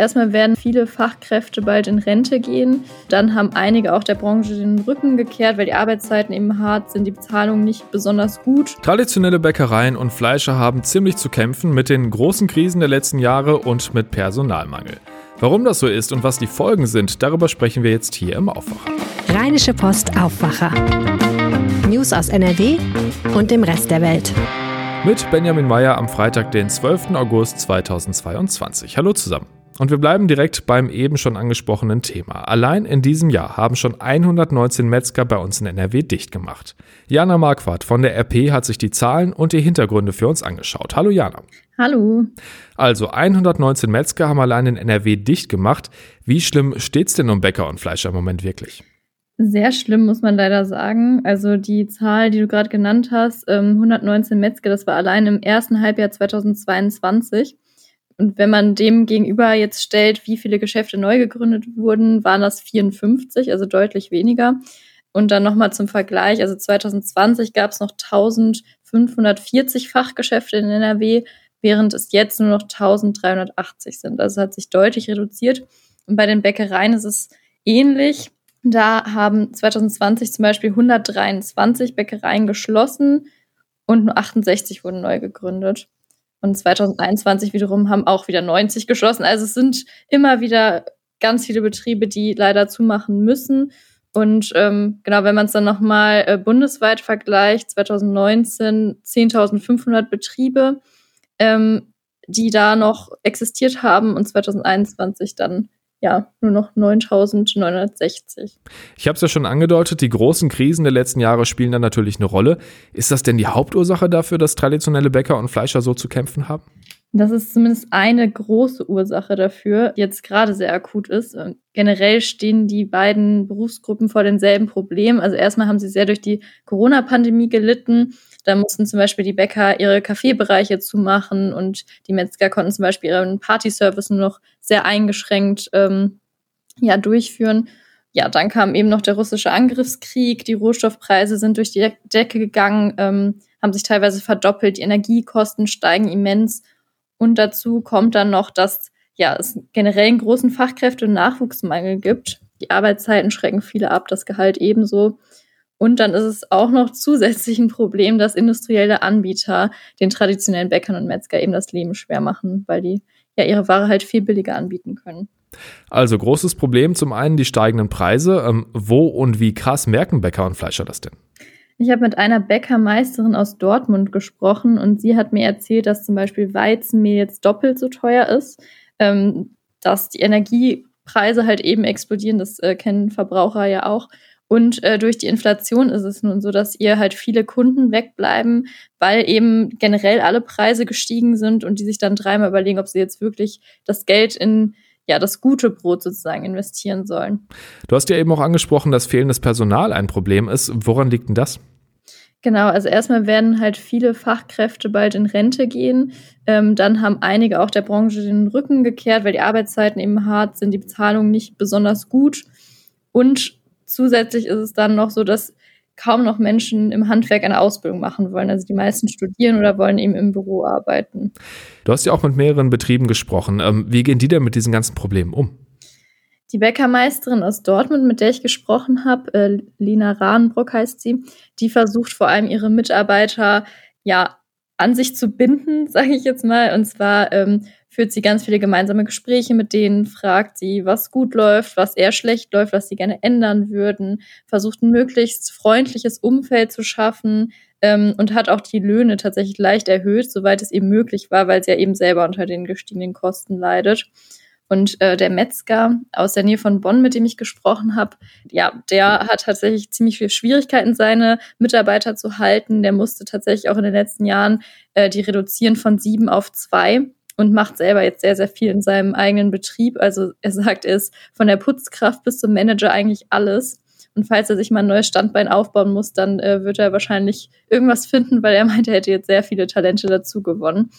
erstmal werden viele Fachkräfte bald in Rente gehen. Dann haben einige auch der Branche den Rücken gekehrt, weil die Arbeitszeiten eben hart sind, die Bezahlung nicht besonders gut. Traditionelle Bäckereien und Fleischer haben ziemlich zu kämpfen mit den großen Krisen der letzten Jahre und mit Personalmangel. Warum das so ist und was die Folgen sind, darüber sprechen wir jetzt hier im Aufwacher. Rheinische Post Aufwacher. News aus NRW und dem Rest der Welt mit Benjamin Meyer am Freitag, den 12. August 2022. Hallo zusammen. Und wir bleiben direkt beim eben schon angesprochenen Thema. Allein in diesem Jahr haben schon 119 Metzger bei uns in NRW dicht gemacht. Jana Marquardt von der RP hat sich die Zahlen und die Hintergründe für uns angeschaut. Hallo Jana. Hallo. Also 119 Metzger haben allein in NRW dicht gemacht. Wie schlimm steht's denn um Bäcker und Fleischer im Moment wirklich? Sehr schlimm, muss man leider sagen. Also die Zahl, die du gerade genannt hast, 119 ähm, Metzger, das war allein im ersten Halbjahr 2022. Und wenn man dem gegenüber jetzt stellt, wie viele Geschäfte neu gegründet wurden, waren das 54, also deutlich weniger. Und dann nochmal zum Vergleich, also 2020 gab es noch 1540 Fachgeschäfte in NRW, während es jetzt nur noch 1380 sind. Also hat sich deutlich reduziert. Und bei den Bäckereien ist es ähnlich. Da haben 2020 zum Beispiel 123 Bäckereien geschlossen und nur 68 wurden neu gegründet. Und 2021 wiederum haben auch wieder 90 geschlossen. Also es sind immer wieder ganz viele Betriebe, die leider zumachen müssen. Und ähm, genau, wenn man es dann nochmal äh, bundesweit vergleicht, 2019 10.500 Betriebe, ähm, die da noch existiert haben und 2021 dann ja, nur noch 9.960. Ich habe es ja schon angedeutet, die großen Krisen der letzten Jahre spielen da natürlich eine Rolle. Ist das denn die Hauptursache dafür, dass traditionelle Bäcker und Fleischer so zu kämpfen haben? Das ist zumindest eine große Ursache dafür, die jetzt gerade sehr akut ist. Generell stehen die beiden Berufsgruppen vor denselben Problemen. Also erstmal haben sie sehr durch die Corona-Pandemie gelitten da mussten zum Beispiel die Bäcker ihre Kaffeebereiche zumachen und die Metzger konnten zum Beispiel ihren Partyservice nur noch sehr eingeschränkt ähm, ja, durchführen. Ja, dann kam eben noch der russische Angriffskrieg, die Rohstoffpreise sind durch die Decke gegangen, ähm, haben sich teilweise verdoppelt, die Energiekosten steigen immens. Und dazu kommt dann noch, dass ja, es generell einen großen Fachkräfte- und Nachwuchsmangel gibt. Die Arbeitszeiten schrecken viele ab, das Gehalt ebenso. Und dann ist es auch noch zusätzlich ein Problem, dass industrielle Anbieter den traditionellen Bäckern und Metzger eben das Leben schwer machen, weil die ja ihre Ware halt viel billiger anbieten können. Also großes Problem, zum einen die steigenden Preise. Ähm, wo und wie krass merken Bäcker und Fleischer das denn? Ich habe mit einer Bäckermeisterin aus Dortmund gesprochen und sie hat mir erzählt, dass zum Beispiel Weizenmehl jetzt doppelt so teuer ist, ähm, dass die Energiepreise halt eben explodieren, das äh, kennen Verbraucher ja auch und äh, durch die Inflation ist es nun so, dass ihr halt viele Kunden wegbleiben, weil eben generell alle Preise gestiegen sind und die sich dann dreimal überlegen, ob sie jetzt wirklich das Geld in ja, das gute Brot sozusagen investieren sollen. Du hast ja eben auch angesprochen, dass fehlendes Personal ein Problem ist. Woran liegt denn das? Genau, also erstmal werden halt viele Fachkräfte bald in Rente gehen. Ähm, dann haben einige auch der Branche den Rücken gekehrt, weil die Arbeitszeiten eben hart sind, die Bezahlung nicht besonders gut. Und zusätzlich ist es dann noch so, dass kaum noch Menschen im Handwerk eine Ausbildung machen wollen. Also die meisten studieren oder wollen eben im Büro arbeiten. Du hast ja auch mit mehreren Betrieben gesprochen. Ähm, wie gehen die denn mit diesen ganzen Problemen um? Die Bäckermeisterin aus Dortmund, mit der ich gesprochen habe, äh, Lina Rahnbrock heißt sie, die versucht vor allem ihre Mitarbeiter ja an sich zu binden, sage ich jetzt mal. Und zwar ähm, führt sie ganz viele gemeinsame Gespräche mit denen, fragt sie, was gut läuft, was eher schlecht läuft, was sie gerne ändern würden, versucht ein möglichst freundliches Umfeld zu schaffen ähm, und hat auch die Löhne tatsächlich leicht erhöht, soweit es eben möglich war, weil sie ja eben selber unter den gestiegenen Kosten leidet. Und äh, der Metzger aus der Nähe von Bonn, mit dem ich gesprochen habe, ja, der hat tatsächlich ziemlich viele Schwierigkeiten, seine Mitarbeiter zu halten. Der musste tatsächlich auch in den letzten Jahren äh, die reduzieren von sieben auf zwei und macht selber jetzt sehr, sehr viel in seinem eigenen Betrieb. Also er sagt, er ist von der Putzkraft bis zum Manager eigentlich alles. Und falls er sich mal ein neues Standbein aufbauen muss, dann äh, wird er wahrscheinlich irgendwas finden, weil er meint, er hätte jetzt sehr viele Talente dazu gewonnen.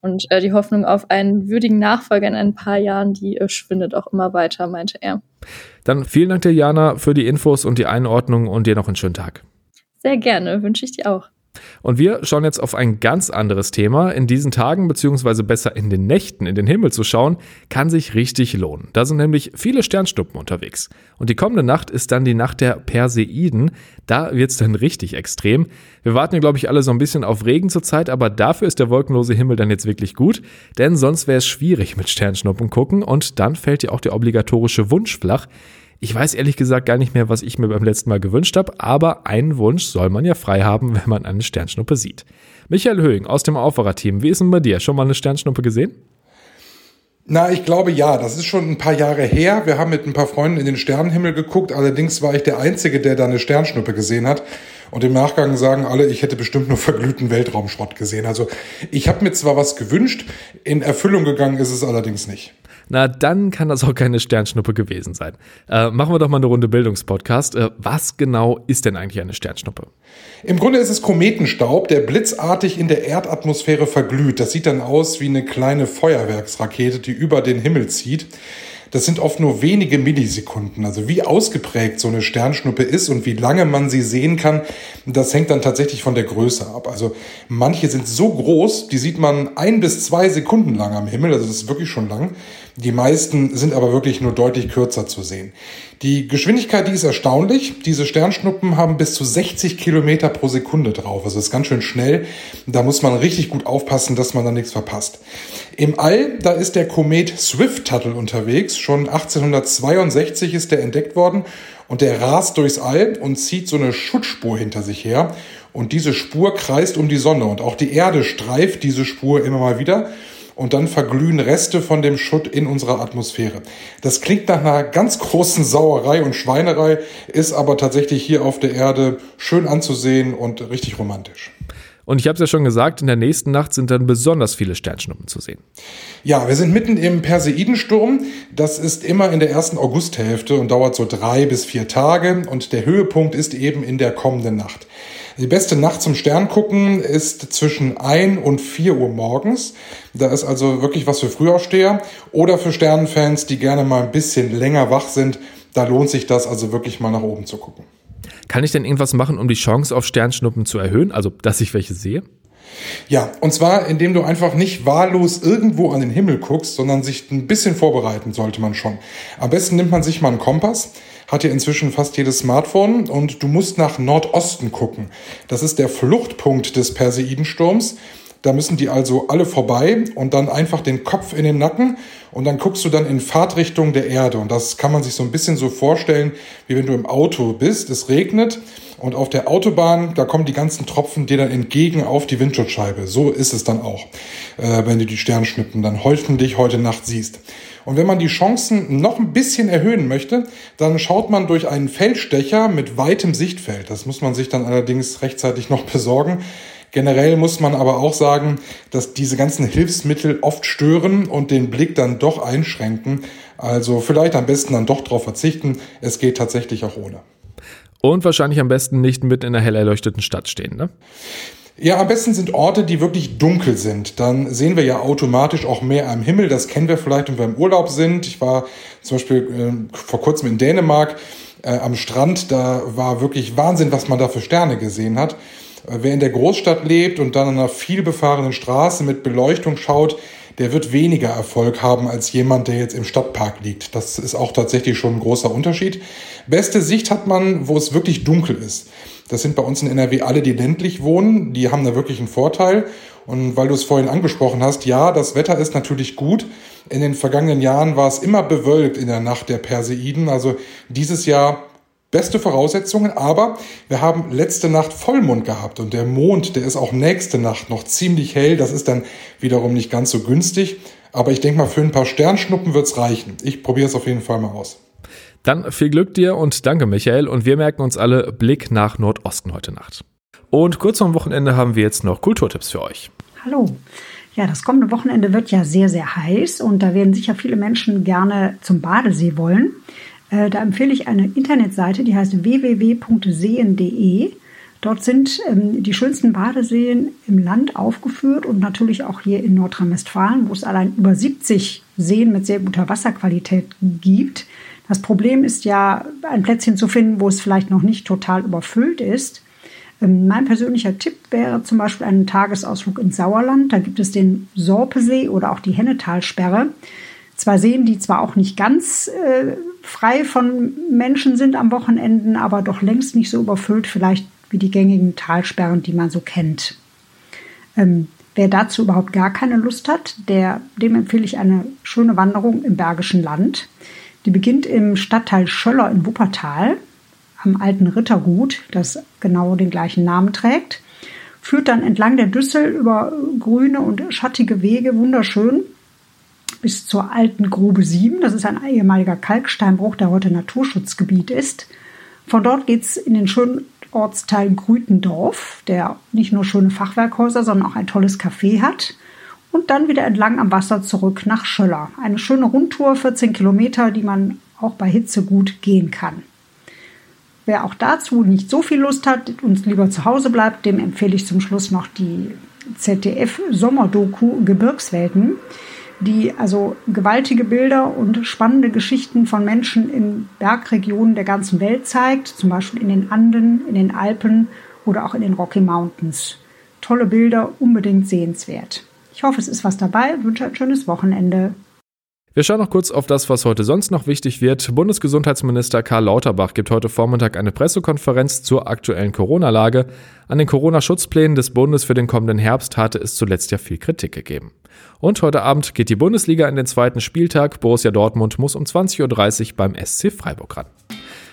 Und äh, die Hoffnung auf einen würdigen Nachfolger in ein paar Jahren, die äh, schwindet auch immer weiter, meinte er. Dann vielen Dank dir, Jana, für die Infos und die Einordnung und dir noch einen schönen Tag. Sehr gerne, wünsche ich dir auch. Und wir schauen jetzt auf ein ganz anderes Thema. In diesen Tagen, beziehungsweise besser in den Nächten in den Himmel zu schauen, kann sich richtig lohnen. Da sind nämlich viele Sternschnuppen unterwegs. Und die kommende Nacht ist dann die Nacht der Perseiden. Da wird's dann richtig extrem. Wir warten ja, glaube ich, alle so ein bisschen auf Regen zurzeit, aber dafür ist der wolkenlose Himmel dann jetzt wirklich gut. Denn sonst wäre es schwierig mit Sternschnuppen gucken und dann fällt ja auch der obligatorische Wunsch flach. Ich weiß ehrlich gesagt gar nicht mehr, was ich mir beim letzten Mal gewünscht habe, aber einen Wunsch soll man ja frei haben, wenn man eine Sternschnuppe sieht. Michael Höhing aus dem Aufwacherteam, wie ist denn bei dir? Schon mal eine Sternschnuppe gesehen? Na, ich glaube ja. Das ist schon ein paar Jahre her. Wir haben mit ein paar Freunden in den Sternenhimmel geguckt. Allerdings war ich der Einzige, der da eine Sternschnuppe gesehen hat. Und im Nachgang sagen alle, ich hätte bestimmt nur verglühten Weltraumschrott gesehen. Also ich habe mir zwar was gewünscht, in Erfüllung gegangen ist es allerdings nicht na dann kann das auch keine Sternschnuppe gewesen sein. Äh, machen wir doch mal eine Runde Bildungspodcast. Äh, was genau ist denn eigentlich eine Sternschnuppe? Im Grunde ist es Kometenstaub, der blitzartig in der Erdatmosphäre verglüht. Das sieht dann aus wie eine kleine Feuerwerksrakete, die über den Himmel zieht. Das sind oft nur wenige Millisekunden. Also wie ausgeprägt so eine Sternschnuppe ist und wie lange man sie sehen kann, das hängt dann tatsächlich von der Größe ab. Also manche sind so groß, die sieht man ein bis zwei Sekunden lang am Himmel. Also das ist wirklich schon lang. Die meisten sind aber wirklich nur deutlich kürzer zu sehen. Die Geschwindigkeit, die ist erstaunlich. Diese Sternschnuppen haben bis zu 60 Kilometer pro Sekunde drauf. Also ist ganz schön schnell. Da muss man richtig gut aufpassen, dass man da nichts verpasst. Im All, da ist der Komet Swift-Tuttle unterwegs. Schon 1862 ist der entdeckt worden. Und der rast durchs All und zieht so eine Schutzspur hinter sich her. Und diese Spur kreist um die Sonne. Und auch die Erde streift diese Spur immer mal wieder und dann verglühen Reste von dem Schutt in unserer Atmosphäre. Das klingt nach einer ganz großen Sauerei und Schweinerei, ist aber tatsächlich hier auf der Erde schön anzusehen und richtig romantisch. Und ich habe es ja schon gesagt, in der nächsten Nacht sind dann besonders viele Sternschnuppen zu sehen. Ja, wir sind mitten im Perseidensturm. Das ist immer in der ersten Augusthälfte und dauert so drei bis vier Tage. Und der Höhepunkt ist eben in der kommenden Nacht. Die beste Nacht zum Stern gucken ist zwischen 1 und 4 Uhr morgens. Da ist also wirklich was für Frühaufsteher oder für Sternenfans, die gerne mal ein bisschen länger wach sind. Da lohnt sich das also wirklich mal nach oben zu gucken. Kann ich denn irgendwas machen, um die Chance auf Sternschnuppen zu erhöhen? Also, dass ich welche sehe? Ja, und zwar indem du einfach nicht wahllos irgendwo an den Himmel guckst, sondern sich ein bisschen vorbereiten sollte man schon. Am besten nimmt man sich mal einen Kompass, hat ja inzwischen fast jedes Smartphone und du musst nach Nordosten gucken. Das ist der Fluchtpunkt des Perseidensturms. Da müssen die also alle vorbei und dann einfach den Kopf in den Nacken und dann guckst du dann in Fahrtrichtung der Erde. Und das kann man sich so ein bisschen so vorstellen, wie wenn du im Auto bist, es regnet und auf der Autobahn, da kommen die ganzen Tropfen dir dann entgegen auf die Windschutzscheibe. So ist es dann auch, äh, wenn du die Sternschnuppen dann hoffentlich heute Nacht siehst. Und wenn man die Chancen noch ein bisschen erhöhen möchte, dann schaut man durch einen Feldstecher mit weitem Sichtfeld. Das muss man sich dann allerdings rechtzeitig noch besorgen. Generell muss man aber auch sagen, dass diese ganzen Hilfsmittel oft stören und den Blick dann doch einschränken. Also vielleicht am besten dann doch darauf verzichten. Es geht tatsächlich auch ohne. Und wahrscheinlich am besten nicht mitten in einer hell erleuchteten Stadt stehen, ne? Ja, am besten sind Orte, die wirklich dunkel sind. Dann sehen wir ja automatisch auch mehr am Himmel. Das kennen wir vielleicht, wenn wir im Urlaub sind. Ich war zum Beispiel äh, vor kurzem in Dänemark äh, am Strand. Da war wirklich Wahnsinn, was man da für Sterne gesehen hat. Äh, wer in der Großstadt lebt und dann an einer vielbefahrenen Straße mit Beleuchtung schaut, der wird weniger Erfolg haben als jemand, der jetzt im Stadtpark liegt. Das ist auch tatsächlich schon ein großer Unterschied. Beste Sicht hat man, wo es wirklich dunkel ist. Das sind bei uns in NRW alle, die ländlich wohnen. Die haben da wirklich einen Vorteil. Und weil du es vorhin angesprochen hast, ja, das Wetter ist natürlich gut. In den vergangenen Jahren war es immer bewölkt in der Nacht der Perseiden. Also dieses Jahr beste Voraussetzungen, aber wir haben letzte Nacht Vollmond gehabt und der Mond, der ist auch nächste Nacht noch ziemlich hell. Das ist dann wiederum nicht ganz so günstig. Aber ich denke mal, für ein paar Sternschnuppen wird's reichen. Ich probiere es auf jeden Fall mal aus. Dann viel Glück dir und danke, Michael. Und wir merken uns alle Blick nach Nordosten heute Nacht. Und kurz vor dem Wochenende haben wir jetzt noch Kulturtipps für euch. Hallo. Ja, das kommende Wochenende wird ja sehr, sehr heiß und da werden sicher viele Menschen gerne zum Badesee wollen. Äh, da empfehle ich eine Internetseite, die heißt www.seen.de. Dort sind ähm, die schönsten Badeseen im Land aufgeführt und natürlich auch hier in Nordrhein-Westfalen, wo es allein über 70 Seen mit sehr guter Wasserqualität gibt. Das Problem ist ja, ein Plätzchen zu finden, wo es vielleicht noch nicht total überfüllt ist. Ähm, mein persönlicher Tipp wäre zum Beispiel ein Tagesausflug ins Sauerland. Da gibt es den Sorpesee oder auch die Hennetalsperre. Zwei Seen, die zwar auch nicht ganz äh, frei von Menschen sind am Wochenenden, aber doch längst nicht so überfüllt vielleicht wie die gängigen Talsperren, die man so kennt. Ähm, wer dazu überhaupt gar keine Lust hat, der, dem empfehle ich eine schöne Wanderung im Bergischen Land. Die beginnt im Stadtteil Schöller in Wuppertal am alten Rittergut, das genau den gleichen Namen trägt, führt dann entlang der Düssel über grüne und schattige Wege wunderschön bis zur alten Grube 7. Das ist ein ehemaliger Kalksteinbruch, der heute Naturschutzgebiet ist. Von dort geht es in den schönen Ortsteil Grütendorf, der nicht nur schöne Fachwerkhäuser, sondern auch ein tolles Café hat. Und dann wieder entlang am Wasser zurück nach Schöller. Eine schöne Rundtour, 14 Kilometer, die man auch bei Hitze gut gehen kann. Wer auch dazu nicht so viel Lust hat und lieber zu Hause bleibt, dem empfehle ich zum Schluss noch die ZDF-Sommerdoku Gebirgswelten, die also gewaltige Bilder und spannende Geschichten von Menschen in Bergregionen der ganzen Welt zeigt, zum Beispiel in den Anden, in den Alpen oder auch in den Rocky Mountains. Tolle Bilder, unbedingt sehenswert. Ich hoffe, es ist was dabei, wünsche ein schönes Wochenende. Wir schauen noch kurz auf das, was heute sonst noch wichtig wird. Bundesgesundheitsminister Karl Lauterbach gibt heute Vormittag eine Pressekonferenz zur aktuellen Corona-Lage. An den Corona-Schutzplänen des Bundes für den kommenden Herbst hatte es zuletzt ja viel Kritik gegeben. Und heute Abend geht die Bundesliga in den zweiten Spieltag. Borussia Dortmund muss um 20.30 Uhr beim SC Freiburg ran.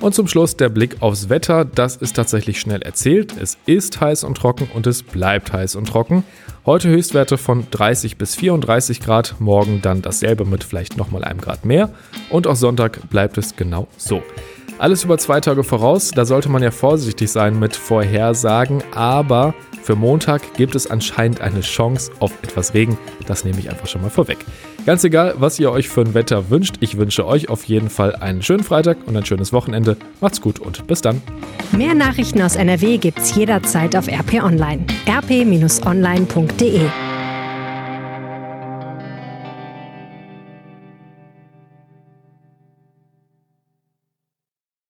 Und zum Schluss der Blick aufs Wetter. Das ist tatsächlich schnell erzählt. Es ist heiß und trocken und es bleibt heiß und trocken. Heute Höchstwerte von 30 bis 34 Grad, morgen dann dasselbe mit vielleicht nochmal einem Grad mehr. Und auch Sonntag bleibt es genau so. Alles über zwei Tage voraus, da sollte man ja vorsichtig sein mit Vorhersagen, aber für Montag gibt es anscheinend eine Chance auf etwas Regen. Das nehme ich einfach schon mal vorweg. Ganz egal, was ihr euch für ein Wetter wünscht, ich wünsche euch auf jeden Fall einen schönen Freitag und ein schönes Wochenende. Macht's gut und bis dann. Mehr Nachrichten aus NRW gibt's jederzeit auf RP Online. rp-online.de